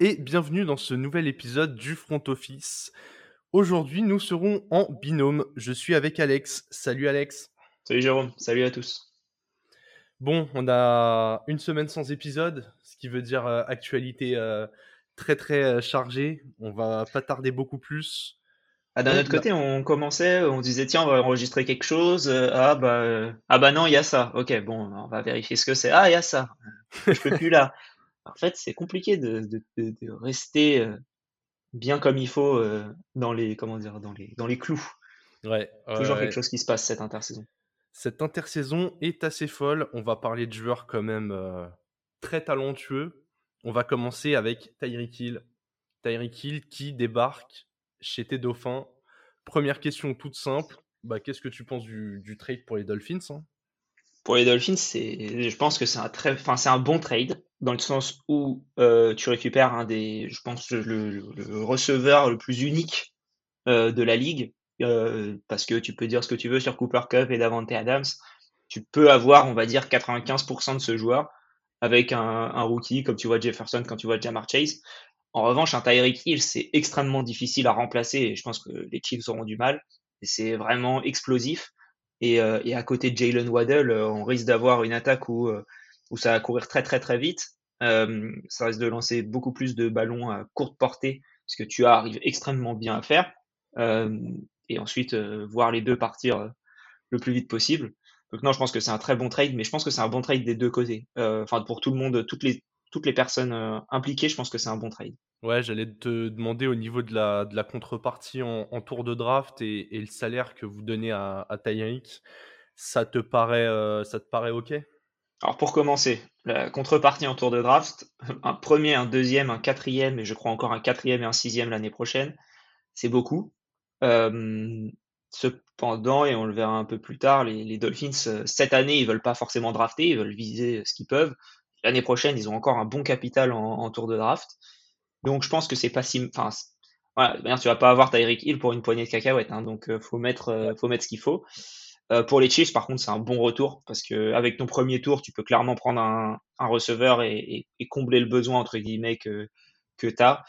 et bienvenue dans ce nouvel épisode du Front Office. Aujourd'hui, nous serons en binôme. Je suis avec Alex. Salut Alex. Salut Jérôme, salut à tous. Bon, on a une semaine sans épisode, ce qui veut dire euh, actualité euh, très très euh, chargée. On va pas tarder beaucoup plus. Ah, d'un autre côté, on commençait, on disait tiens, on va enregistrer quelque chose. ah bah ah bah non, il y a ça. Ok, bon, on va vérifier ce que c'est. Ah, il y a ça. Je peux plus là. En fait, c'est compliqué de, rester bien comme il faut dans les comment dire dans les dans les clous. Ouais, Toujours quelque chose qui se passe cette intersaison. Cette intersaison est assez folle. On va parler de joueurs quand même très talentueux. On va commencer avec Tyreek Hill. Tyreek Hill qui débarque chez tes Dauphins. Première question toute simple. Bah, Qu'est-ce que tu penses du, trade pour les Dolphins hein? Pour les Dolphins, je pense que c'est un, très, enfin, c'est un bon trade dans le sens où euh, tu récupères un des, je pense, le, receveur le plus unique euh, de la ligue, euh, parce que tu peux dire ce que tu veux sur Cooper Cup et Davante Adams. Tu peux avoir, on va dire, 95% de ce joueur avec un, rookie, comme tu vois Jefferson, quand tu vois Jamar Chase. En revanche, un Tyreek Hill, c'est extrêmement difficile à remplacer et je pense que les Chiefs auront du mal. C'est vraiment explosif. Et, et, à côté de Jalen Waddell, on risque d'avoir une attaque où où ça va courir très très très vite. Euh, ça risque de lancer beaucoup plus de ballons à courte portée, ce que tu arrives extrêmement bien à faire. Euh, et ensuite, euh, voir les deux partir le plus vite possible. Donc non, je pense que c'est un très bon trade, mais je pense que c'est un bon trade des deux côtés. Enfin, pour tout le monde, toutes les, toutes les personnes impliquées, je pense que c'est un bon trade. Ouais, j'allais te demander au niveau de la, de la contrepartie en, tour de draft et, le salaire que vous donnez à, à Tyreek, ça te paraît, ça te paraît ok? Alors pour commencer, la contrepartie en tour de draft, un premier, un deuxième, un quatrième, et je crois encore un quatrième et un sixième l'année prochaine, c'est beaucoup. Euh, cependant, et on le verra un peu plus tard, les, Dolphins, euh, cette année, ils veulent pas forcément drafter, ils veulent viser ce qu'ils peuvent. L'année prochaine, ils ont encore un bon capital en, tour de draft. Donc je pense que c'est pas si... Enfin, voilà, tu vas pas avoir Tyreek Hill pour une poignée de cacahuètes, hein, donc euh, faut mettre, faut mettre ce qu'il faut. Euh, pour les Chiefs, par contre, c'est un bon retour parce que avec ton premier tour, tu peux clairement prendre un, receveur et, combler le besoin entre guillemets que, que tu as.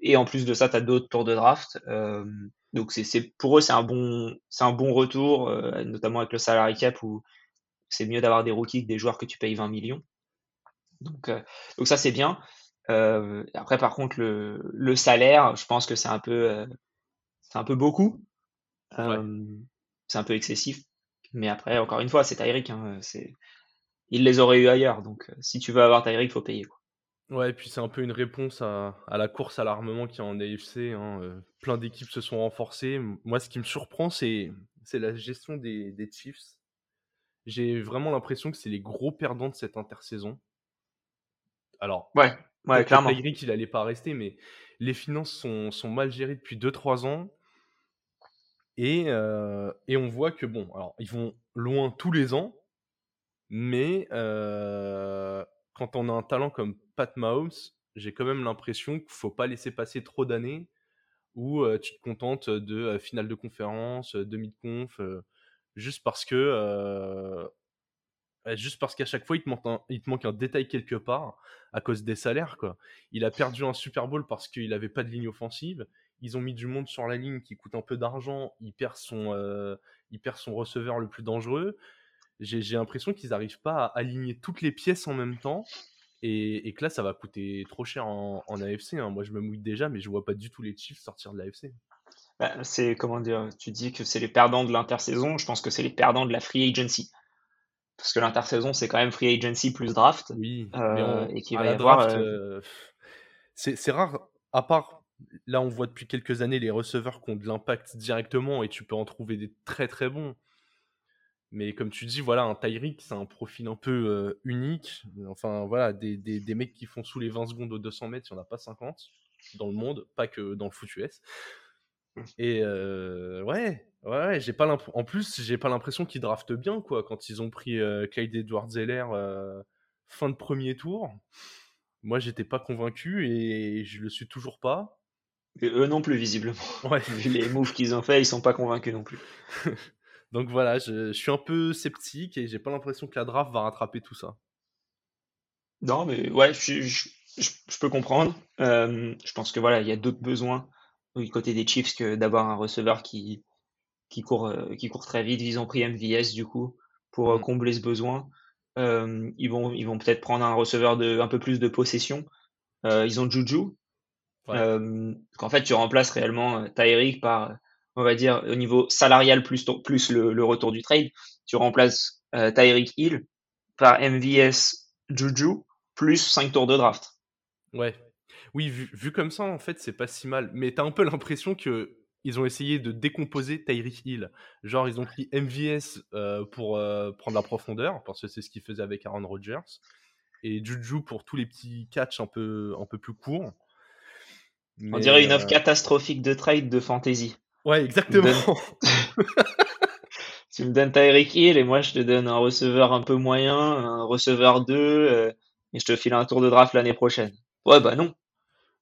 Et en plus de ça, tu as d'autres tours de draft. Euh, donc c'est pour eux, c'est un bon c'est un bon retour, euh, notamment avec le salary cap où c'est mieux d'avoir des rookies que des joueurs que tu payes 20 millions. Donc donc ça c'est bien. après par contre le, le salaire, je pense que c'est un peu c'est un peu beaucoup. C'est un peu excessif mais après, encore une fois, c'est Tyreek. Hein. Il les aurait eu ailleurs. Donc, euh, si tu veux avoir Tyreek, il faut payer. Quoi. Ouais, et puis c'est un peu une réponse à, la course à l'armement qui est en AFC. Hein, euh, plein d'équipes se sont renforcées. Moi, ce qui me surprend, c'est, c'est la gestion des, des Chiefs. J'ai vraiment l'impression que c'est les gros perdants de cette intersaison. Alors, ouais, ouais clairement. Tyreek, il n'allait pas rester, mais les finances sont, sont mal gérées depuis 2-3 ans. Et, et on voit que, bon, alors, ils vont loin tous les ans, mais quand on a un talent comme Pat Mahomes, j'ai quand même l'impression qu'il ne faut pas laisser passer trop d'années où tu te contentes de finale de conférence, demi-de-conf, juste parce que juste parce qu'à chaque fois il te, manque un, il te manque un détail quelque part à cause des salaires quoi. Il a perdu un Super Bowl parce qu'il n'avait pas de ligne offensive ils ont mis du monde sur la ligne qui coûte un peu d'argent, il perd son, euh, il perd son receveur le plus dangereux. J'ai l'impression qu'ils n'arrivent pas à aligner toutes les pièces en même temps. Et, que là, ça va coûter trop cher en, AFC. Hein. Moi, je me mouille déjà, mais je vois pas du tout les Chiefs sortir de l'AFC. Bah, c'est comment dire Tu dis que c'est les perdants de l'intersaison. Je pense que c'est les perdants de la free agency. Parce que l'intersaison, c'est quand même free agency plus draft. Oui. Euh, et qui va y avoir. Euh, c'est rare, à part là, on voit depuis quelques années les receveurs qui ont de l'impact directement et tu peux en trouver des très très bons. Mais comme tu dis, voilà, un Tyreek, c'est un profil un peu euh, unique. Enfin, voilà, des, des, mecs qui font sous les 20 secondes aux 200 mètres, il n'y en a pas 50 dans le monde, pas que dans le foot US. Et euh, ouais, ouais, j'ai pas en plus, j'ai pas l'impression qu'ils draftent bien, quoi, quand ils ont pris euh, Clyde Edwards-Zeller fin de premier tour. Moi, j'étais pas convaincu et je le suis toujours pas eux non plus, visiblement. Ouais. Vu les moves qu'ils ont fait, ils sont pas convaincus non plus. Donc voilà, je, suis un peu sceptique et j'ai pas l'impression que la draft va rattraper tout ça. Non, mais ouais, je, je- je- je peux comprendre. Euh, je pense que voilà, il y a d'autres besoins du côté des Chiefs que d'avoir un receveur qui, qui court, euh, qui court très vite. Ils ont pris MVS du coup pour euh, Mm. combler ce besoin. Euh, ils vont, ils vont peut-être prendre un receveur de un peu plus de possession. Euh, ils ont Juju. Ouais. Euh, qu'en fait, tu remplaces réellement Tyreek par, on va dire, au niveau salarial plus, le, le retour du trade. Tu remplaces euh, Tyreek Hill par MVS Juju plus 5 tours de draft. Ouais. Oui, vu, vu comme ça, en fait, c'est pas si mal. Mais t'as un peu l'impression que ils ont essayé de décomposer Tyreek Hill. Genre, ils ont pris MVS euh, pour euh, prendre la profondeur, parce que c'est ce qu'ils faisaient avec Aaron Rodgers. Et Juju pour tous les petits catchs un peu, un peu plus courts. On dirait une offre euh, catastrophique de trade de fantasy. Ouais, exactement. Tu me donnes Tyreek Hill et moi je te donne un receveur un peu moyen, un receveur 2 euh, et je te file un tour de draft l'année prochaine. Ouais, bah non.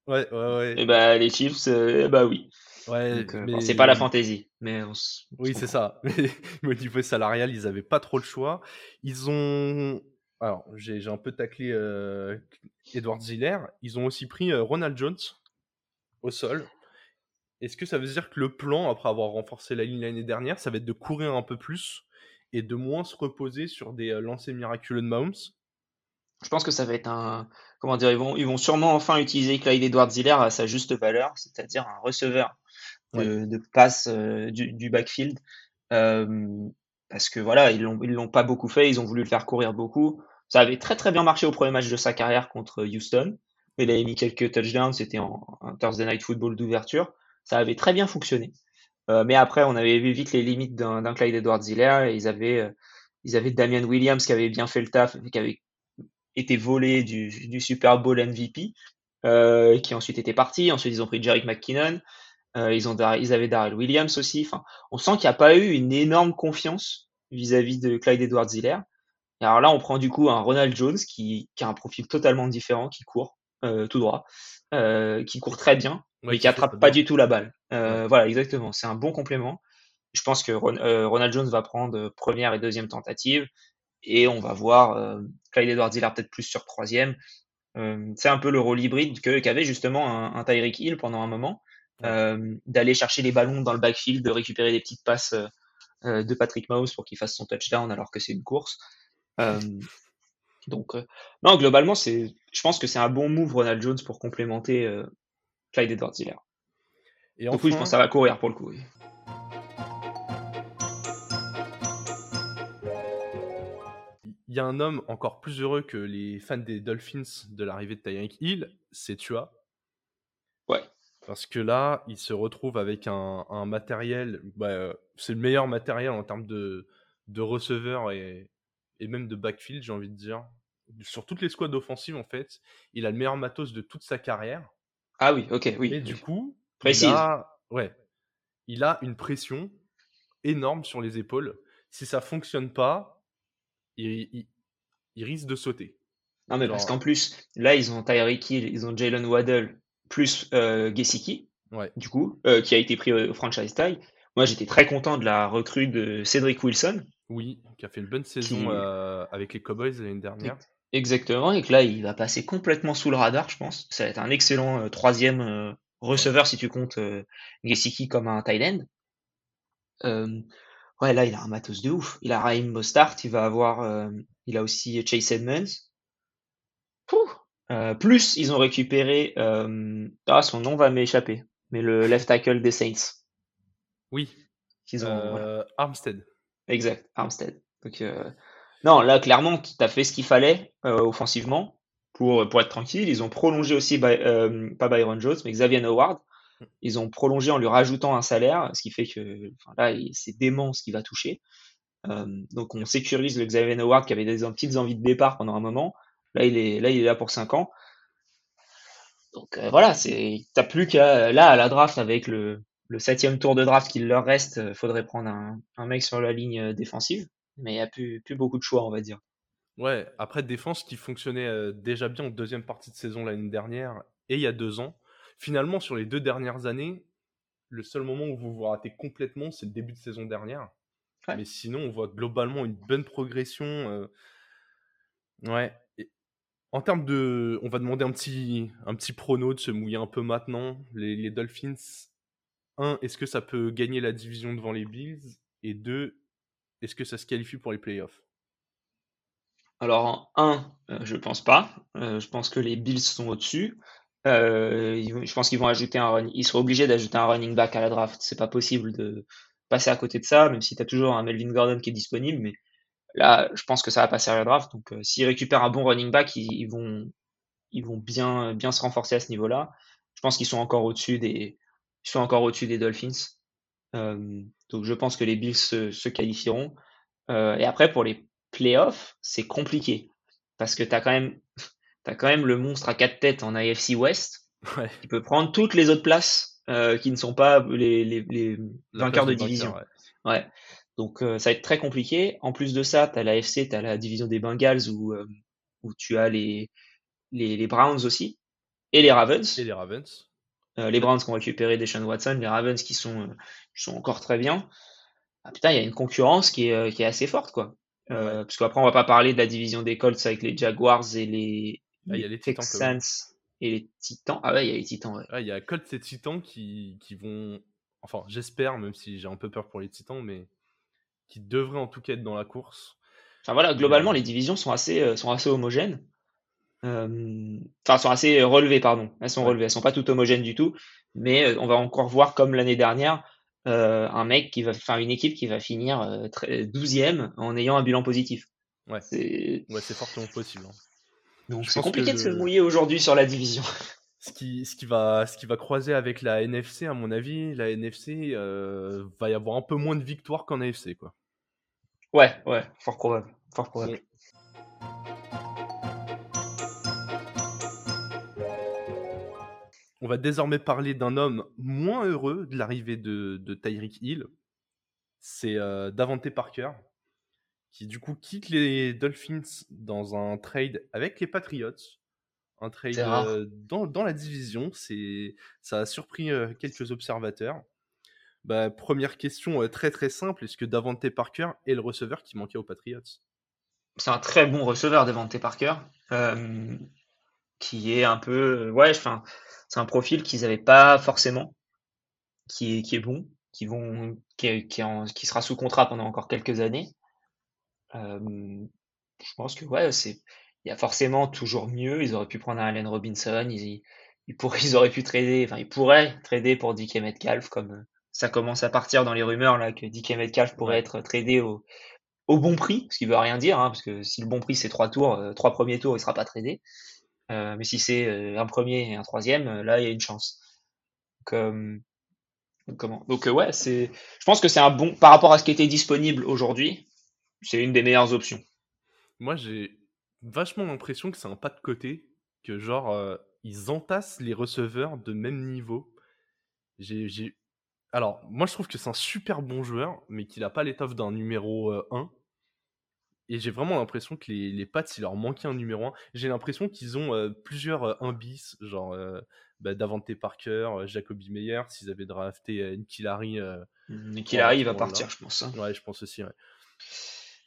ouais, ouais, ouais. Et bah les Chiefs, euh, eh bah oui. Ouais, Donc, euh, mais... bon, c'est pas la fantasy, mais on Oui, c'est ça. Mais au niveau salarial, ils avaient pas trop le choix. Ils ont. Alors, j'ai un peu taclé Edward Ziller. Ils ont aussi pris Ronald Jones au sol. Est-ce que ça veut dire que le plan, après avoir renforcé la ligne l'année dernière, ça va être de courir un peu plus et de moins se reposer sur des euh, lancers miraculeux de Mahomes? Je pense que ça va être un, comment dire, ils vont, ils vont sûrement enfin utiliser Clyde Edwards-Helaire à sa juste valeur, c'est-à-dire un receveur de, de passe euh, du, du backfield. Euh, parce que voilà, ils ils l'ont pas beaucoup fait, ils ont voulu le faire courir beaucoup. Ça avait très très bien marché au premier match de sa carrière contre Houston. Il avait mis quelques touchdowns, c'était en, Thursday Night Football d'ouverture. Ça avait très bien fonctionné. Euh, mais après, on avait vu vite les limites d'un, Clyde Edwards-Helaire et ils avaient, euh, ils avaient Damian Williams qui avait bien fait le taf, qui avait été volé du, Super Bowl MVP, euh, qui ensuite était parti. Ensuite, ils ont pris Jerick McKinnon. Euh, ils, ont, ils avaient Darrell Williams aussi. Enfin, on sent qu'il n'y a pas eu une énorme confiance vis-à-vis de Clyde Edwards-Helaire. Et alors là, on prend du coup un Ronald Jones qui a un profil totalement différent, qui court euh, tout droit, euh, qui court très bien, Ouais, mais qui attrape pas bien. du tout la balle. Euh, Voilà, exactement. C'est un bon complément. Je pense que Ron- Ronald Jones va prendre première et deuxième tentative, et on va voir Clyde Edwards-Helaire peut-être plus sur troisième. C'est un peu le rôle hybride que qu'avait justement un, un Tyreek Hill pendant un moment, Ouais. d'aller chercher les ballons dans le backfield, de récupérer des petites passes de Patrick Mahomes pour qu'il fasse son touchdown alors que c'est une course. Donc, euh, non, globalement, c'est, je pense que c'est un bon move Ronald Jones pour complémenter euh, Clyde Edwards-Helaire. Et Donc oui, je pense que ça enfin, va courir pour le coup. oui. il y a un homme encore plus heureux que les fans des Dolphins de l'arrivée de Tyreek Hill, c'est Tua. Ouais. Parce que là, il se retrouve avec un, un matériel, bah, euh, c'est le meilleur matériel en termes de, de receveur et, et même de backfield, j'ai envie de dire. Sur toutes les squads offensives, en fait, il a le meilleur matos de toute sa carrière. Ah oui, ok, oui. Mais du coup, il a, ouais, il a une pression énorme sur les épaules. Si ça fonctionne pas, il, il- il risque de sauter. Non, mais Genre- parce qu'en plus, là, ils ont Tyreek Hill, ils ont Jalen Waddle, plus euh, Gesicki, Ouais. du coup, euh, qui a été pris au franchise tag. Moi, j'étais très content de la recrue de Cédric Wilson, Oui, qui a fait une bonne saison Qui- euh, avec les Cowboys l'année dernière. Exactement, et que là, il va passer complètement sous le radar, je pense. Ça va être un excellent euh, troisième euh, receveur si tu comptes euh, Gesicki comme un tight end. Euh, ouais, là, il a un matos de ouf. Il a Raheem Mostart, il va avoir, il a aussi Chase Edmonds. Pouh. Plus, ils ont récupéré, ah, son nom va m'échapper, mais le left tackle des Saints. Oui, Qu'ils ont, voilà. Armstead. Exact, Armstead. Donc, non, là, clairement, tu as fait ce qu'il fallait euh, offensivement pour, pour être tranquille. Ils ont prolongé aussi, euh, pas Byron Jones, mais Xavier Howard. Ils ont prolongé en lui rajoutant un salaire, ce qui fait que là, il- c'est dément ce qu'il va toucher. Euh, donc, on sécurise le Xavier Howard qui avait des petites envies de départ pendant un moment. Là, il est là, il pour 5 ans. Donc euh, voilà, c'est t'as plus qu'à là à la draft avec le septième tour de draft qu'il leur reste, euh, faudrait prendre un, mec sur la ligne euh, défensive, mais il y a plus plus beaucoup de choix, on va dire. Ouais, après défense qui fonctionnait euh, déjà bien en deuxième partie de saison l'année dernière et il y a deux ans. Finalement, sur les deux dernières années, le seul moment où vous vous ratez complètement, c'est le début de saison dernière. Ouais. Mais sinon, on voit globalement une bonne progression. euh, Ouais. Et En termes de. On va demander un petit, un petit prono de se mouiller un peu maintenant. Les, les Dolphins, un, est-ce que ça peut gagner la division devant les Bills? Et deux, est-ce que ça se qualifie pour les playoffs? Alors, un, euh, je pense pas. Euh, je pense que les Bills sont au-dessus. Euh, je pense qu'ils vont ajouter un run. Ils seront obligés d'ajouter un running back à la draft. C'est pas possible de passer à côté de ça, même si tu as toujours un Melvin Gordon qui est disponible. Mais là, je pense que ça va passer à la draft. Donc, s'ils récupèrent un bon running back, ils, vont, ils vont bien, bien se renforcer à ce niveau-là. Je pense qu'ils sont encore au-dessus des, ils sont encore au-dessus des Dolphins. Euh, donc je pense que les Bills se, qualifieront. Euh, et après, pour les playoffs, c'est compliqué. Parce que tu as, quand même, as quand même le monstre à quatre têtes en AFC West. qui peut prendre toutes les autres places euh, qui ne sont pas les, les, les vainqueurs de division. ouais. Donc ça va être très compliqué. En plus de ça, tu as la FC, tu as la division des Bengals où, où tu as les, les, les Browns aussi. Et les Ravens. Et les Ravens. Euh, les Browns qui ont récupéré Deshaun Watson, les Ravens qui sont, euh, sont encore très bien. Ah, putain, il y a une concurrence qui est, euh, qui est assez forte, quoi. Parce qu'après, on va pas parler de la division des Colts avec les Jaguars et les, ah, y a les Texans et les Titans. Ah ouais, il y a les Titans. Ouais. Ah, il y a Colts et Titans qui, qui vont. Enfin, j'espère, même si j'ai un peu peur pour les Titans, mais qui devraient en tout cas être dans la course. Enfin voilà, globalement, les divisions sont assez, sont assez homogènes. Euh, enfin, sont assez relevées, pardon. Elles sont relevées, elles sont pas toutes homogènes du tout, mais euh, on va encore voir comme l'année dernière euh, un mec qui va faire une équipe qui va finir 12e en ayant un bilan positif. Ouais, c'est ouais, fortement possible. Hein. Donc c'est compliqué de se mouiller aujourd'hui sur la division. Ce qui, ce, qui va, ce qui va croiser avec la NFC, à mon avis, la NFC va y avoir un peu moins de victoires qu'en AFC. Quoi. Ouais, ouais, fort probable. Fort probable. On va désormais parler d'un homme moins heureux de l'arrivée de, de Tyreek Hill. C'est euh, Davante Parker, qui du coup quitte les Dolphins dans un trade avec les Patriots. Un trade euh, dans, la division. C'est, ça a surpris euh, quelques observateurs. Bah, première question très très simple est-ce que Davante Parker est le receveur qui manquait aux Patriots? C'est un très bon receveur, Davante Parker, qui est un peu. Ouais, enfin c'est un profil qu'ils n'avaient pas forcément, qui est, qui est bon, qui, vont, qui, qui, sera sous contrat pendant encore quelques années. Euh, je pense que ouais, c'est il y a forcément toujours mieux. Ils auraient pu prendre un Allen Robinson, ils, ils, pourraient, ils auraient pu trader, enfin ils pourraient trader pour DK Metcalf comme euh, ça commence à partir dans les rumeurs là que DK Metcalf pourrait être tradé au, au bon prix, ce qui veut rien dire, hein, parce que si le bon prix c'est trois tours, euh, trois premiers tours, il sera pas tradé. Euh, mais si c'est euh, un premier et un troisième, euh, là, il y a une chance. Donc, ouais, c'est. Je pense que c'est un bon. Par rapport à ce qui était disponible aujourd'hui, c'est une des meilleures options. Moi, j'ai vachement l'impression que c'est un pas de côté, que genre, ils entassent les receveurs de même niveau. J'ai. Alors, moi, je trouve que c'est un super bon joueur, mais qu'il n'a pas l'étoffe d'un numéro 1. Et j'ai vraiment l'impression que les, les Pats, il leur manquait un numéro 1. J'ai l'impression qu'ils ont euh, plusieurs euh, 1 bis, genre euh, bah, Davante Parker, euh, Jacoby Meyer, s'ils avaient drafté Nkilari. Nkilari, il va partir, je pense. Hein. Ouais, je pense aussi. Ouais.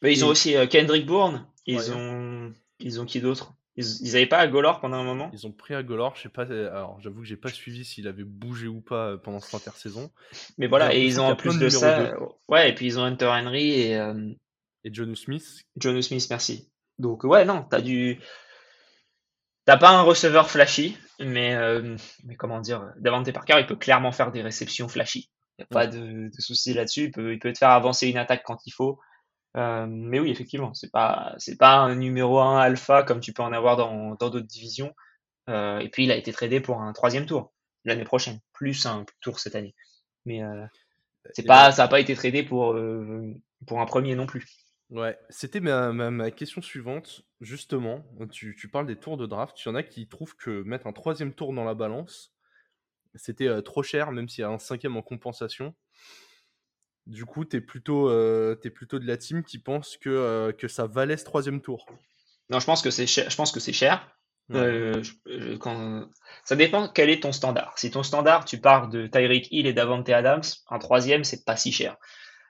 Bah, ils ont aussi Kendrick Bourne. Ils, ont... ils ont qui d'autre? Ils, n'avaient pas Agolor pendant un moment? Ils ont pris Agolor, je sais pas. Alors, j'avoue que j'ai pas suivi s'il avait bougé ou pas pendant cette intersaison. Mais voilà, et ils ont en plus de ça. Ouais, et puis ils ont Hunter Henry et, et John Smith. John Smith, merci. Donc ouais, non, t'as du, t'as pas un receveur flashy, mais euh, mais comment dire, Davante Parker, il peut clairement faire des réceptions flashy. Il n'y a pas de, de souci là-dessus. Il peut, il peut te faire avancer une attaque quand il faut. Euh, mais oui, effectivement, c'est pas c'est pas un numéro 1 alpha comme tu peux en avoir dans d'autres divisions. Euh, et puis il a été tradé pour un troisième tour l'année prochaine, plus un tour cette année. Mais c'est pas ça n'a pas été tradé pour pour un premier non plus. Ouais, c'était ma, ma, question suivante. Justement, tu, tu, parles des tours de draft. Il y en a qui trouvent que mettre un troisième tour dans la balance, c'était euh, trop cher, même s'il y a un cinquième en compensation. Du coup, tu es, plutôt, euh, plutôt de la team qui pense que, euh, que ça valait ce troisième tour. Non, je pense que c'est cher. Je pense que c'est cher. quand... Ça dépend quel est ton standard. Si ton standard, tu pars de Tyreek Hill et Davante Adams, un troisième, c'est pas si cher.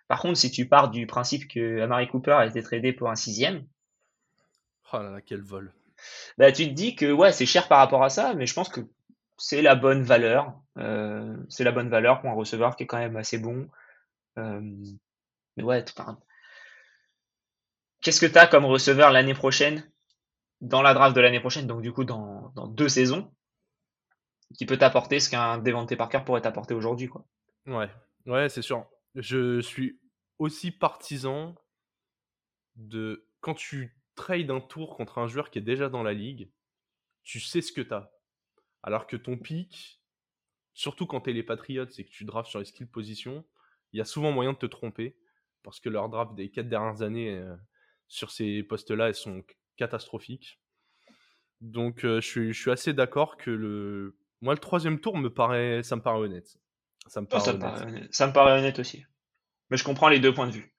Par contre, si tu pars du principe que Amari Cooper a été tradé pour un sixième. Oh là là, quel vol. bah, tu te dis que ouais, c'est cher par rapport à ça, mais je pense que c'est la bonne valeur. Euh, c'est la bonne valeur pour un receveur qui est quand même assez bon. Euh, mais ouais, qu'est-ce que tu as comme receveur l'année prochaine, dans la draft de l'année prochaine, donc du coup dans, dans deux saisons, qui peut t'apporter ce qu'un Devante Parker pourrait t'apporter aujourd'hui, quoi? Ouais, ouais, c'est sûr. Je suis aussi partisan de quand tu trades un tour contre un joueur qui est déjà dans la ligue, tu sais ce que tu as. Alors que ton pic, surtout quand tu es les Patriots et que tu drafts sur les skill positions, il y a souvent moyen de te tromper parce que leur draft des quatre dernières années euh, sur ces postes-là, elles sont catastrophiques. Donc euh, je, suis, je, suis, assez d'accord que le moi le troisième tour me paraît ça me paraît honnête. Ça me paraît, honnête. ça me paraît honnête aussi. Mais je comprends les deux points de vue.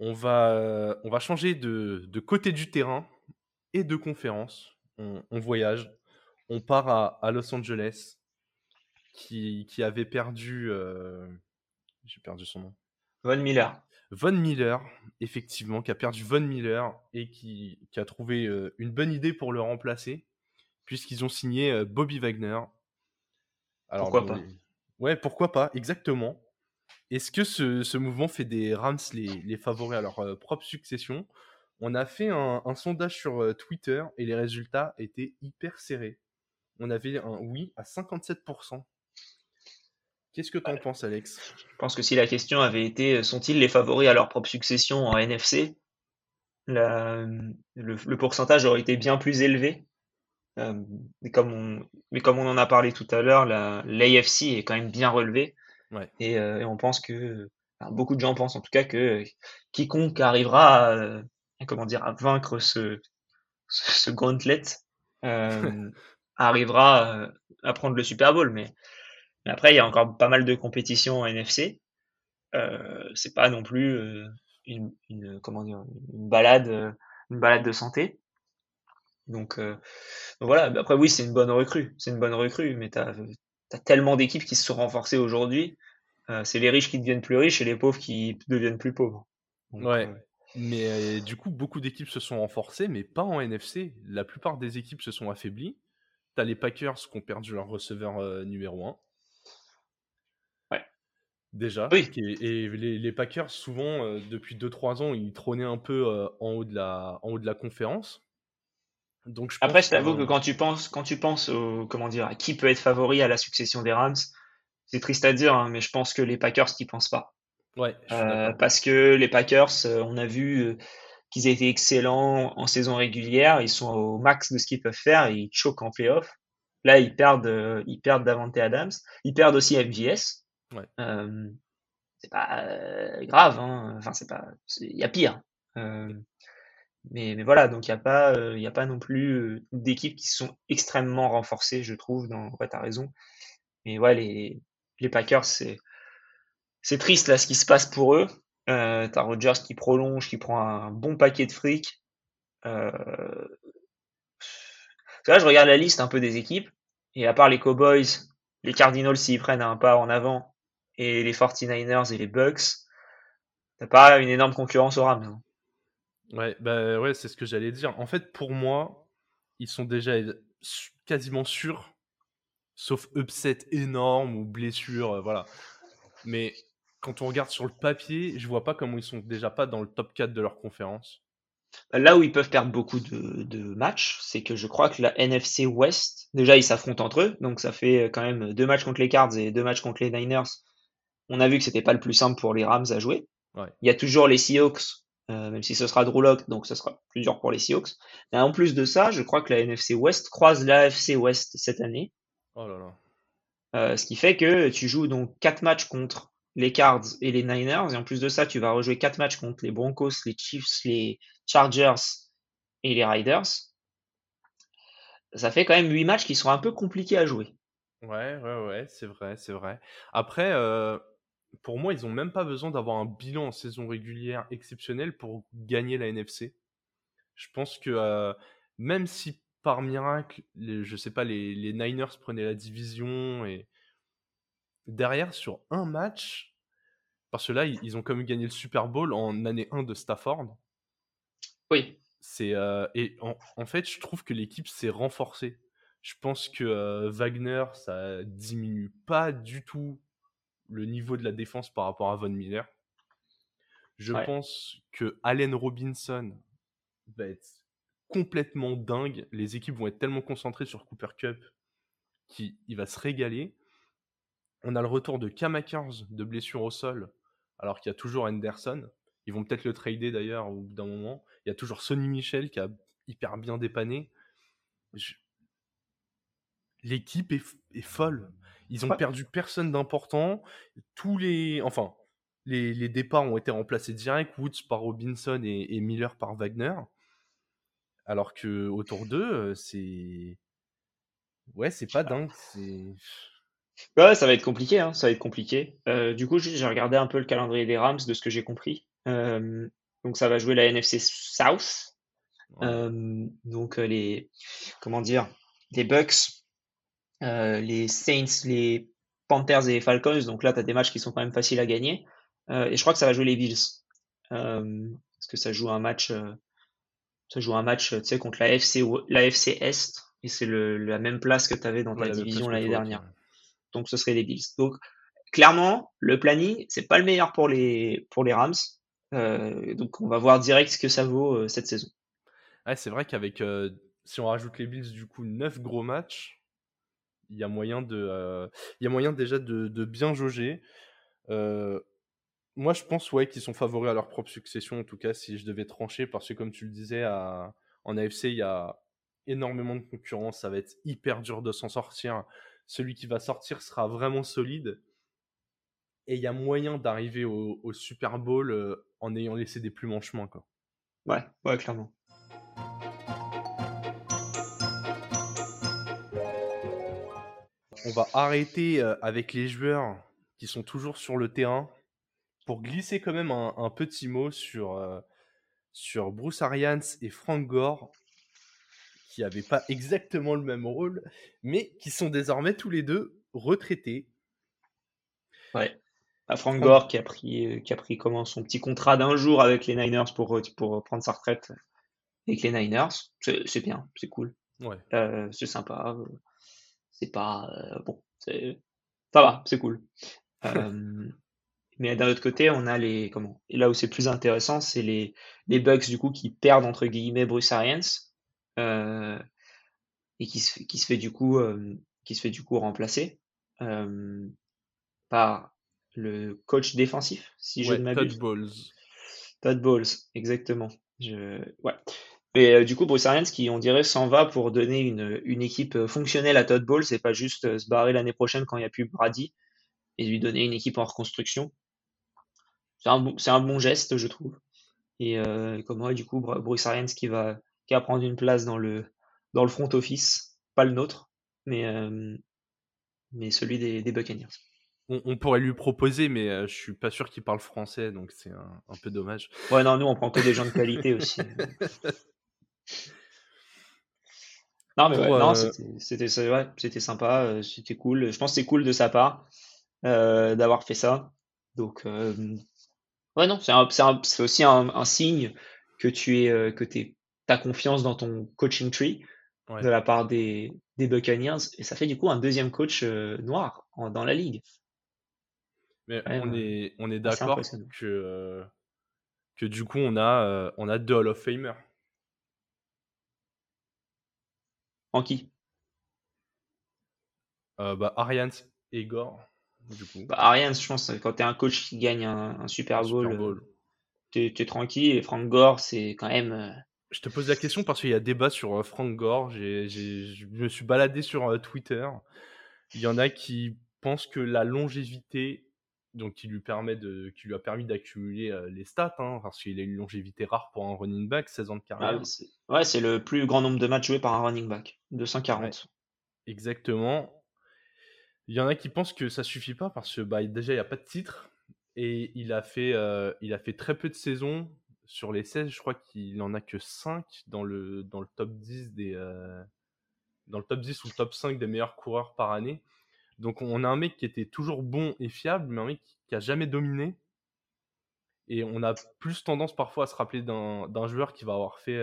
On va, euh, on va changer de, de, côté du terrain et de conférence. On, voyage. On part à, à, Los Angeles, qui, qui avait perdu. Euh, j'ai perdu son nom. Von Miller. Von Miller, effectivement, qui a perdu Von Miller et qui, qui a trouvé euh, une bonne idée pour le remplacer, puisqu'ils ont signé Bobby Wagner. Alors, pourquoi pas? Ouais, pourquoi pas, exactement. Est-ce que ce, mouvement fait des Rams les, favoris à leur euh, propre succession? On a fait un, sondage sur euh, Twitter et les résultats étaient hyper serrés. On avait un oui à 57%. Qu'est-ce que tu en penses, Alex? Je pense que si la question avait été euh, sont-ils les favoris à leur propre succession en NFC, le, pourcentage aurait été bien plus élevé. mais, comme on, mais comme on en a parlé tout à l'heure, l'AFC est quand même bien relevé. Euh, et, on pense que, beaucoup de gens pensent en tout cas que quiconque arrivera à, euh, comment dire, à vaincre ce, ce, gauntlet euh, arrivera à prendre le Super Bowl. Mais, après, il y a encore pas mal de compétitions en NFC. Euh, c'est pas non plus une, une, comment dire, une balade, une balade de santé. Donc, donc voilà. Après, oui, c'est une bonne recrue. C'est une bonne recrue, mais tu as, T'as tellement d'équipes qui se sont renforcées aujourd'hui. Euh, c'est les riches qui deviennent plus riches et les pauvres qui deviennent plus pauvres. ouais. Euh, mais euh, du coup, beaucoup d'équipes se sont renforcées, mais pas en NFC. La plupart des équipes se sont affaiblies. T'as les Packers qui ont perdu leur receveur numéro 1. Déjà. Oui. Et, les, Packers, souvent, depuis 2-3 ans, ils trônaient un peu en, haut de la, en haut de la conférence. Après, je t'avoue que quand tu penses, quand tu penses au, comment dire, à qui peut être favori à la succession des Rams, c'est triste à dire, hein, mais je pense que les Packers n'y pensent pas. Ouais. Euh, parce que les Packers, euh, on a vu euh, qu'ils étaient excellents en saison régulière, ils sont au max de ce qu'ils peuvent faire et ils choquent en playoff. Là, ils perdent, ils perdent Davante Adams, ils perdent aussi MVS. Ouais. c'est pas grave, hein. enfin c'est pas, il y a pire. Mais, mais voilà, donc il n'y a, pas, il a pas non plus d'équipes qui sont extrêmement renforcées, je trouve. Dans... Ouais, tu as raison. Mais ouais, les, les Packers, c'est, c'est triste là ce qui se passe pour eux. Euh, t'as Rodgers qui prolonge, qui prend un bon paquet de fric. Euh... Là, je regarde la liste un peu des équipes. Et à part les Cowboys, les Cardinals s'ils prennent un pas en avant, et les 49ers et les Bucks, t'as pas une énorme concurrence au Rams. Hein. Ouais, bah ouais, c'est ce que j'allais dire. En fait, pour moi, ils sont déjà quasiment sûrs, sauf upset énorme ou blessure, euh, voilà. Mais quand on regarde sur le papier, je vois pas comment ils sont déjà pas dans le top 4 de leur conférence. Là où ils peuvent perdre beaucoup de, de matchs, c'est que je crois que la NFC West, déjà ils s'affrontent entre eux, donc ça fait quand même deux matchs contre les Cards et deux matchs contre les Niners. On a vu que c'était pas le plus simple pour les Rams à jouer. Ouais. Il y a toujours les Seahawks euh, même si ce sera Drew Lock, donc ce sera plus dur pour les Seahawks. Et en plus de ça, je crois que la NFC West croise la AFC West cette année. Oh là là. Euh, ce qui fait que tu joues donc quatre matchs contre les Cards et les Niners, et en plus de ça, tu vas rejouer quatre matchs contre les Broncos, les Chiefs, les Chargers et les Riders. Ça fait quand même huit matchs qui sont un peu compliqués à jouer. Ouais, ouais, ouais, c'est vrai, c'est vrai. Après, euh, pour moi, ils n'ont même pas besoin d'avoir un bilan en saison régulière exceptionnel pour gagner la NFC. Je pense que euh, même si par miracle, les, je sais pas, les, les, Niners prenaient la division et derrière sur un match, Parce que là, ils, ont quand même gagné le Super Bowl en année 1 de Stafford. Oui. C'est et en, fait, je trouve que l'équipe s'est renforcée. Je pense que Wagner, ça diminue pas du tout le niveau de la défense par rapport à Von Miller. Je pense que Allen Robinson va être complètement dingue. Les équipes vont être tellement concentrées sur Cooper Cup qu'il va se régaler. On a le retour de Kamakers de blessure au sol, alors qu'il y a toujours Anderson. Ils vont peut-être le trader d'ailleurs au bout d'un moment. Il y a toujours Sonny Michel qui a hyper bien dépanné. L'équipe est, folle. Ils ont perdu personne d'important. Tous les. Enfin, les, départs ont été remplacés direct. Woods par Robinson et, Miller par Wagner. Alors que autour d'eux, euh, c'est. Ouais, c'est pas dingue. C'est. Ouais, ça va être compliqué, hein, ça va être compliqué. Euh, du coup, j'ai regardé un peu le calendrier des Rams de ce que j'ai compris. Euh, donc, ça va jouer la NFC South. donc, les, comment dire, les Bucks, les Saints, les Panthers et les Falcons. Donc là, tu as des matchs qui sont quand même faciles à gagner. et je crois que ça va jouer les Bills. parce que ça joue un match, ça joue un match, tu sais, contre la FC, la FC Est. Et c'est la même place que tu avais dans ta division l'année dernière. Donc ce serait les Bills. Donc clairement, le planning, c'est pas le meilleur pour les, pour les Rams. donc on va voir direct ce que ça vaut cette saison. Ouais, c'est vrai qu'avec, si on rajoute les Bills, du coup, 9 gros matchs, il y a moyen déjà de, bien jauger. Moi, je pense qu'ils sont favoris à leur propre succession, en tout cas, si je devais trancher, parce que comme tu le disais, en AFC, il y a énormément de concurrence, ça va être hyper dur de s'en sortir. Celui qui va sortir sera vraiment solide. Et il y a moyen d'arriver au, Super Bowl en ayant laissé des plumes en chemin. Ouais, ouais, clairement. On va arrêter avec les joueurs qui sont toujours sur le terrain pour glisser quand même un, petit mot sur, sur Bruce Arians et Frank Gore, qui n'avaient pas exactement le même rôle, mais qui sont désormais tous les deux retraités. Ouais. Bah, Frank Gore qui a pris, qui a pris comment, son petit contrat d'un jour avec les Niners pour, pour prendre sa retraite avec les Niners. C'est bien, c'est cool. Ouais. c'est sympa c'est pas euh, bon, c'est ça va, c'est cool. Euh, mais d'un autre côté, on a les comment Et là où c'est plus intéressant, c'est les les Bucks du coup qui perdent entre guillemets Bruce Arians euh, et qui se qui se fait du coup qui se fait du coup remplacer par le coach défensif, si je ne m'abuse. Todd Bowles. Todd Bowles, exactement. Je ouais. Mais euh, du coup, Bruce Arians, qui on dirait s'en va pour donner une, une équipe euh, fonctionnelle à Todd Bowles, c'est pas juste euh, se barrer l'année prochaine quand il n'y a plus Brady et lui donner une équipe en reconstruction. C'est un, c'est un bon geste, je trouve. Et euh, comme moi, du coup, Bruce Arians qui va, qui va prendre une place dans le, dans le front office, pas le nôtre, mais, mais celui des, des Buccaneers. On, pourrait lui proposer, mais je suis pas sûr qu'il parle français, donc c'est un, un, peu dommage. Ouais, non, nous on prend que des gens de qualité aussi. Non, mais ouais, non, euh, c'était ouais, sympa, euh, c'était cool. Je pense que c'est cool de sa part euh, d'avoir fait ça. Donc, ouais, non, c'est aussi un, signe que tu es, que tu as confiance dans ton coaching tree de la part des, des Buccaneers. Et ça fait du coup un deuxième coach noir dans la ligue. Mais on, est, on est d'accord que, que du coup, on a, on a deux Hall of Famer. En qui euh, bah, Arians et Gore, du coup. Bah, Arians, je pense, quand tu es un coach qui gagne un, Super Bowl, tu es, tranquille. Et Frank Gore, c'est quand même. Euh, je te pose la question parce qu'il y a débat sur euh, Frank Gore. Je me suis baladé sur Twitter. Il y en a qui pensent que la longévité donc qui lui permet de, qui lui a permis d'accumuler euh, les stats, hein, parce qu'il a une longévité rare pour un running back, 16 ans de carrière. ouais, c'est le plus grand nombre de matchs joués par un running back, 240. exactement. Il y en a qui pensent que ça suffit pas parce que bah, déjà il n'y a pas de titre et il a fait, euh, il a fait très peu de saisons sur les 16. Je crois qu'il en a que 5 dans le, dans le top 10 des, euh, dans le top 10 ou le top 5 des meilleurs coureurs par année. Donc on a un mec qui était toujours bon et fiable, mais un mec qui a jamais dominé. Et on a plus tendance parfois à se rappeler d'un joueur qui va avoir fait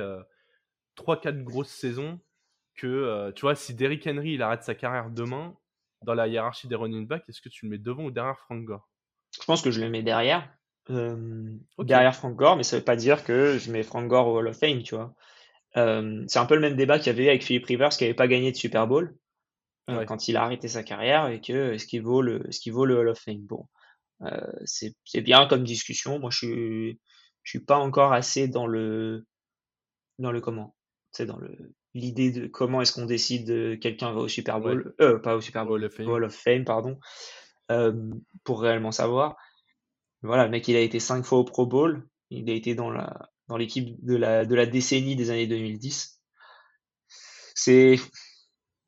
3-4 grosses saisons que, tu vois, si Derrick Henry il arrête sa carrière demain, dans la hiérarchie des running backs, est-ce que tu le mets devant ou derrière Frank Gore? Je pense que je le mets derrière. Derrière Frank Gore, mais ça veut pas dire que je mets Frank Gore au Hall of Fame, tu vois. c'est un peu le même débat qu'il y avait avec Philippe Rivers qui n'avait pas gagné de Super Bowl quand il a arrêté sa carrière et que est-ce qu'il vaut le ce qu'il vaut le Hall of Fame. Bon, c'est bien comme discussion. Moi, je suis je suis pas encore assez dans le dans le comment, c'est dans le l'idée de comment est-ce qu'on décide de quelqu'un va au Super Bowl, euh, pas au Super Bowl, Hall of Fame, pardon, euh, pour réellement savoir. Voilà, le mec, il a été cinq fois au Pro Bowl, il a été dans la dans l'équipe de la de la décennie des années 2010. C'est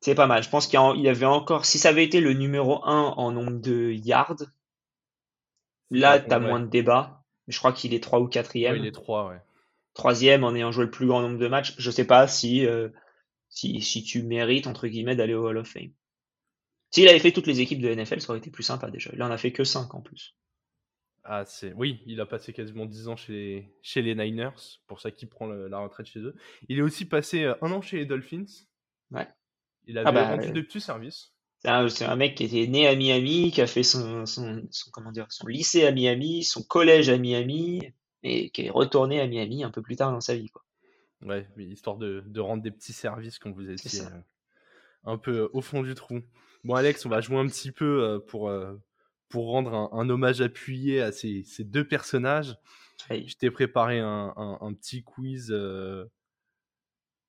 c'est pas mal. Je pense qu'il y, avait encore, si ça avait été le numéro 1 en nombre de yards, là, tu as moins de débat. Je crois qu'il est 3 ou 4 il est 3, ouais troisième en ayant joué le plus grand nombre de matchs, je sais pas si, euh, si, si, tu mérites, entre guillemets, d'aller au Hall of Fame. S'il avait fait toutes les équipes de NFL, ça aurait été plus sympa déjà. Il en a fait que 5 en plus. Ah, c'est... Oui, il a passé quasiment 10 ans chez les, chez les Niners, pour ça qu'il prend la retraite chez eux. Il est aussi passé euh, un an chez les Dolphins. Ouais. Il avait ah bah, rendu de petits services. C'est un, mec qui était né à Miami, qui a fait son, son, son, comment dire, son lycée à Miami, son collège à Miami, et qui est retourné à Miami un peu plus tard dans sa vie. Quoi. Ouais, histoire de, de rendre des petits services, qu'on vous étiez euh, un peu euh, au fond du trou. Bon, Alex, on va jouer un petit peu euh, pour, pour rendre un, hommage appuyé à ces, ces deux personnages. Je t'ai préparé un, un, petit quiz,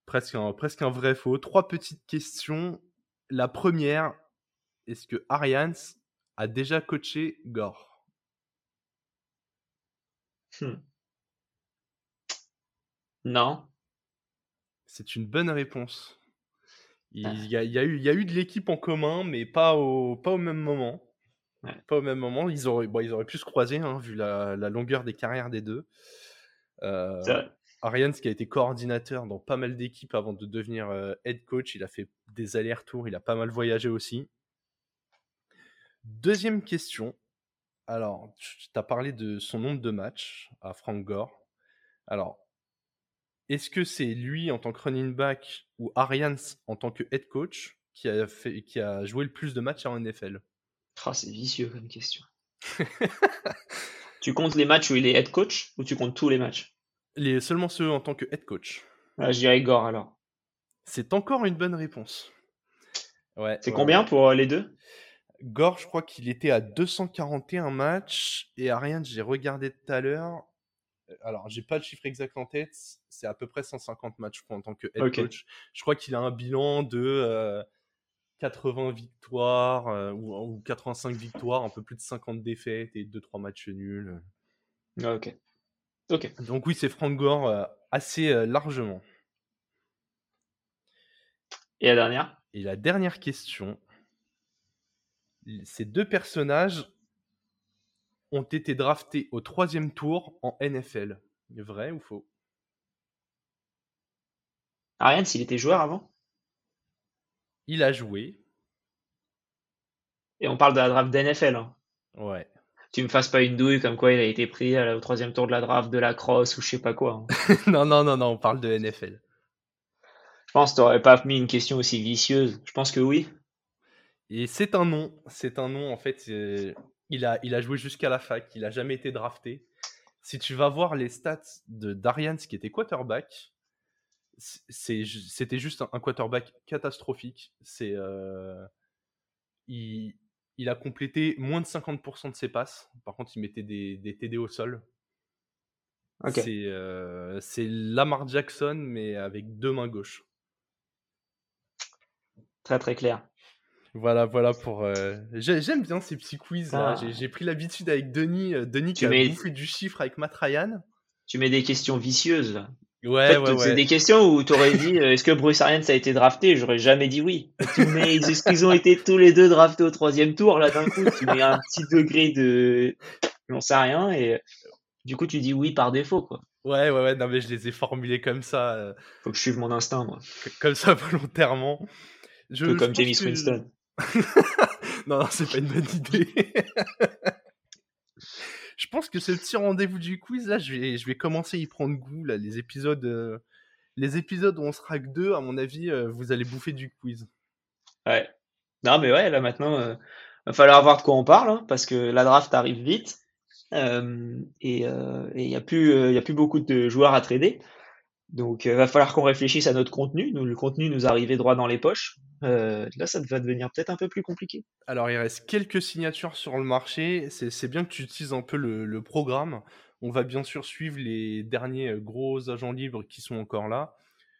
presque, un, presque un vrai faux. Trois petites questions. La première, est-ce que Arians a déjà coaché Gore? Hmm. Non. C'est une bonne réponse. Il, ah. y, a, eu, il y, a, eu, de l'équipe en commun, mais pas au, pas au même moment. Pas au même moment. Ils auraient, bon, ils auraient pu se croiser, hein, vu la, longueur des carrières des deux. Euh, Arians, qui a été coordinateur dans pas mal d'équipes avant de devenir euh, head coach, il a fait des allers-retours, il a pas mal voyagé aussi. Deuxième question. Alors, tu as parlé de son nombre de matchs à Frank Gore. Alors, est-ce que c'est lui en tant que running back ou Arians en tant que head coach qui a, fait, qui a joué le plus de matchs en NFL ah, C'est vicieux comme question. tu comptes les matchs où il est head coach ou tu comptes tous les matchs? Les, Seulement ceux en tant que head coach. Ah, je dirais Gore alors. C'est encore une bonne réponse. Ouais, c'est combien pour euh, les deux? Gore, je crois qu'il était à 241 matchs. Et Ariane, j'ai regardé tout à l'heure. Euh, alors, j'ai pas le chiffre exact en tête. C'est à peu près 150 matchs en tant que head coach. Je crois qu'il a un bilan de 80 euh, victoires euh, ou, 85 victoires, un peu plus de 50 défaites et 2-3 matchs nuls. Ah, ok. Ok. Donc, oui, c'est Frank Gore assez largement. Et la dernière? Et la dernière question ces deux personnages ont été draftés au troisième tour en NFL. Vrai ou faux? Ariane, s'il était joueur avant? Il a joué. Et on parle de la draft d'NFL. Hein. Ouais. Tu me fasses pas une douille comme quoi il a été pris au troisième tour de la draft de la crosse ou je sais pas quoi. Hein. non, non, non, non, on parle de NFL. Je pense que t'aurais pas mis une question aussi vicieuse. Je pense que oui. Et c'est un nom, c'est un nom en fait. Il a, il a joué jusqu'à la fac, il a jamais été drafté. Si tu vas voir les stats de Darians qui était quarterback, c'était juste un, quarterback catastrophique. C'est, euh, il, il, a complété moins de 50% de ses passes. Par contre, il mettait des, des TD au sol. Euh, c'est Lamar Jackson, mais avec deux mains gauches. Très très clair. Voilà, voilà pour. Euh, j'aime bien ces petits quiz là. Ah. J'ai pris l'habitude avec Denis, euh, Denis qui a bouffé du chiffre avec Matt Ryan. Tu mets des questions vicieuses là. Ouais, ouais, C'est des questions où tu aurais dit euh, est-ce que Bruce Arians a été drafté? J'aurais jamais dit oui. Est-ce qu'ils ont été tous les deux draftés au troisième tour là d'un coup? Tu mets un petit degré de. On sait rien et du coup tu dis oui par défaut quoi. Ouais, ouais, ouais, non mais je les ai formulés comme ça. Faut que je suive mon instinct moi. Comme ça volontairement. Je, comme Jamie Winston. non, non c'est pas une bonne idée. je pense que ce petit rendez-vous du quiz, là, je vais, commencer à y prendre goût. Là, les épisodes, euh, les épisodes où on sera que deux, à mon avis, euh, vous allez bouffer du quiz. Ouais. Non, mais ouais, là maintenant, il va falloir voir de quoi on parle, hein, parce que la draft arrive vite. et il n'y a, a plus beaucoup de joueurs à trader. Donc, il va falloir qu'on réfléchisse à notre contenu. Le contenu nous arrivait droit dans les poches. Euh, là, ça va devenir peut-être un peu plus compliqué. Alors, il reste quelques signatures sur le marché. C'est bien que tu utilises un peu le, programme. On va bien sûr suivre les derniers euh, gros agents libres qui sont encore là.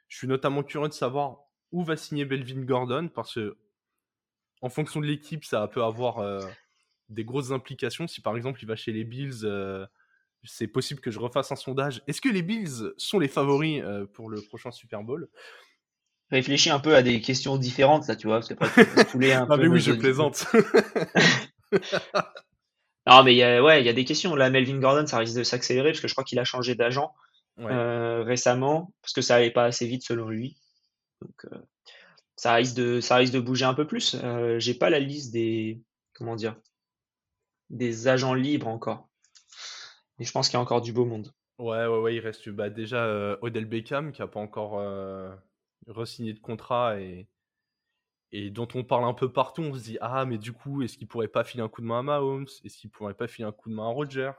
Je suis notamment curieux de savoir où va signer Belvin Gordon parce que, en fonction de l'équipe, ça peut avoir euh, des grosses implications. Si par exemple il va chez les Bills, c'est possible que je refasse un sondage. Est-ce que les Bills sont les favoris pour le prochain Super Bowl? Réfléchis un peu à des questions différentes, là, tu vois, parce qu'après, tu un mais oui, je plaisante. non, mais il y a, ouais, il y a des questions. Là, Melvin Gordon, ça risque de s'accélérer parce que je crois qu'il a changé d'agent euh, récemment, parce que ça allait pas assez vite selon lui. Donc, euh, ça risque de, ça risque de bouger un peu plus. Euh, J'ai pas la liste des, comment dire, des agents libres encore. Mais je pense qu'il y a encore du beau monde. Ouais, ouais, ouais, il reste bah, déjà euh, Odell Beckham qui a pas encore re-signé de contrat et, et dont on parle un peu partout. On se dit ah mais du coup est-ce qu'il pourrait pas filer un coup de main à Mahomes? Est-ce qu'il pourrait pas filer un coup de main à Rodgers?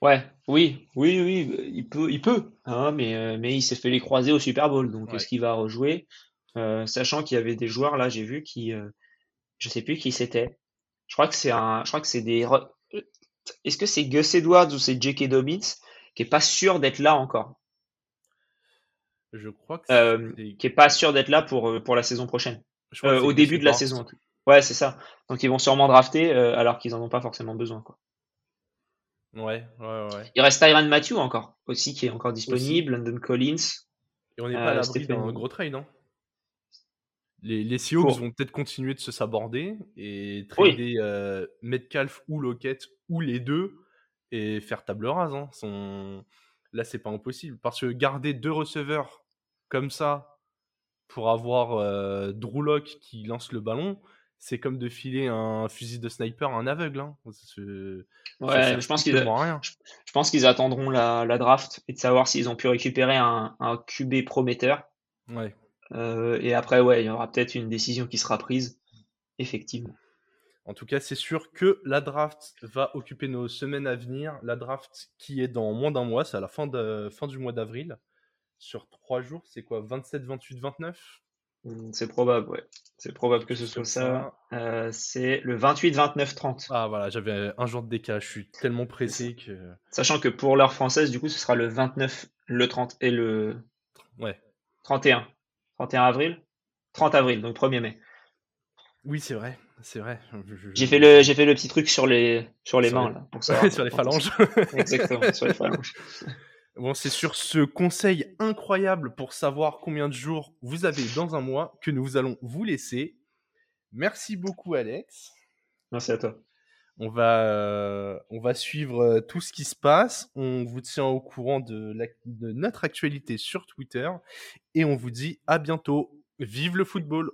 Ouais, oui, oui, oui, il peut, il peut, hein, mais, euh, mais il s'est fait les croiser au Super Bowl, donc est-ce qu'il va rejouer? Euh, Sachant qu'il y avait des joueurs là, j'ai vu qui, euh, je sais plus qui c'était. Je crois que c'est un, je crois que c'est des, est-ce que c'est Gus Edwards ou c'est J.K. Dobbins qui est pas sûr d'être là encore? Je crois que euh, qui est pas sûr d'être là pour, euh, pour la saison prochaine. Euh, au début de la saison. Ouais, c'est ça. Donc ils vont sûrement drafter alors qu'ils en ont pas forcément besoin. Quoi. Ouais, ouais, ouais. Il reste Tyron Matthew encore, aussi, qui est encore disponible, London Collins. Et on n'est pas à l'abri d'un gros trade, hein. Les, les Seahawks vont peut-être continuer de se saborder et trader Metcalf ou Lockett ou les deux et faire table rase. Hein. Son... Là, c'est pas impossible parce que garder deux receveurs comme ça pour avoir euh, Drew qui lance le ballon, c'est comme de filer un fusil de sniper à un aveugle. Hein. Ouais, je pense qu'ils je, pense qu'ils attendront la, draft et de savoir s'ils ont pu récupérer un, un QB prometteur. Ouais. Euh, et après, ouais, il y aura peut-être une décision qui sera prise, effectivement. En tout cas, c'est sûr que la draft va occuper nos semaines à venir. La draft qui est dans moins d'un mois, c'est à la fin, de, fin du mois d'avril sur trois jours, c'est quoi 27, 28, 29 C'est probable, ouais. C'est probable que ce soit ça. Euh, c'est le 28, 29, 30. Ah voilà, j'avais un jour de décalage. Je suis tellement pressé que. Sachant que pour l'heure française, du coup, ce sera le 29, le 30 et le. Ouais. 31. 31 avril 30 avril, donc 1er mai. Oui, c'est vrai, c'est vrai. J'ai fait le, j'ai fait le petit truc sur les, sur les mains là, pour ça. sur les phalanges. Exactement, sur les phalanges. Bon, c'est sur ce conseil incroyable pour savoir combien de jours vous avez dans un mois que nous allons vous laisser. Merci beaucoup, Alex. Merci à toi. On va, euh, on va suivre euh, tout ce qui se passe. On vous tient au courant de notre actualité sur Twitter. Et on vous dit à bientôt. Vive le football!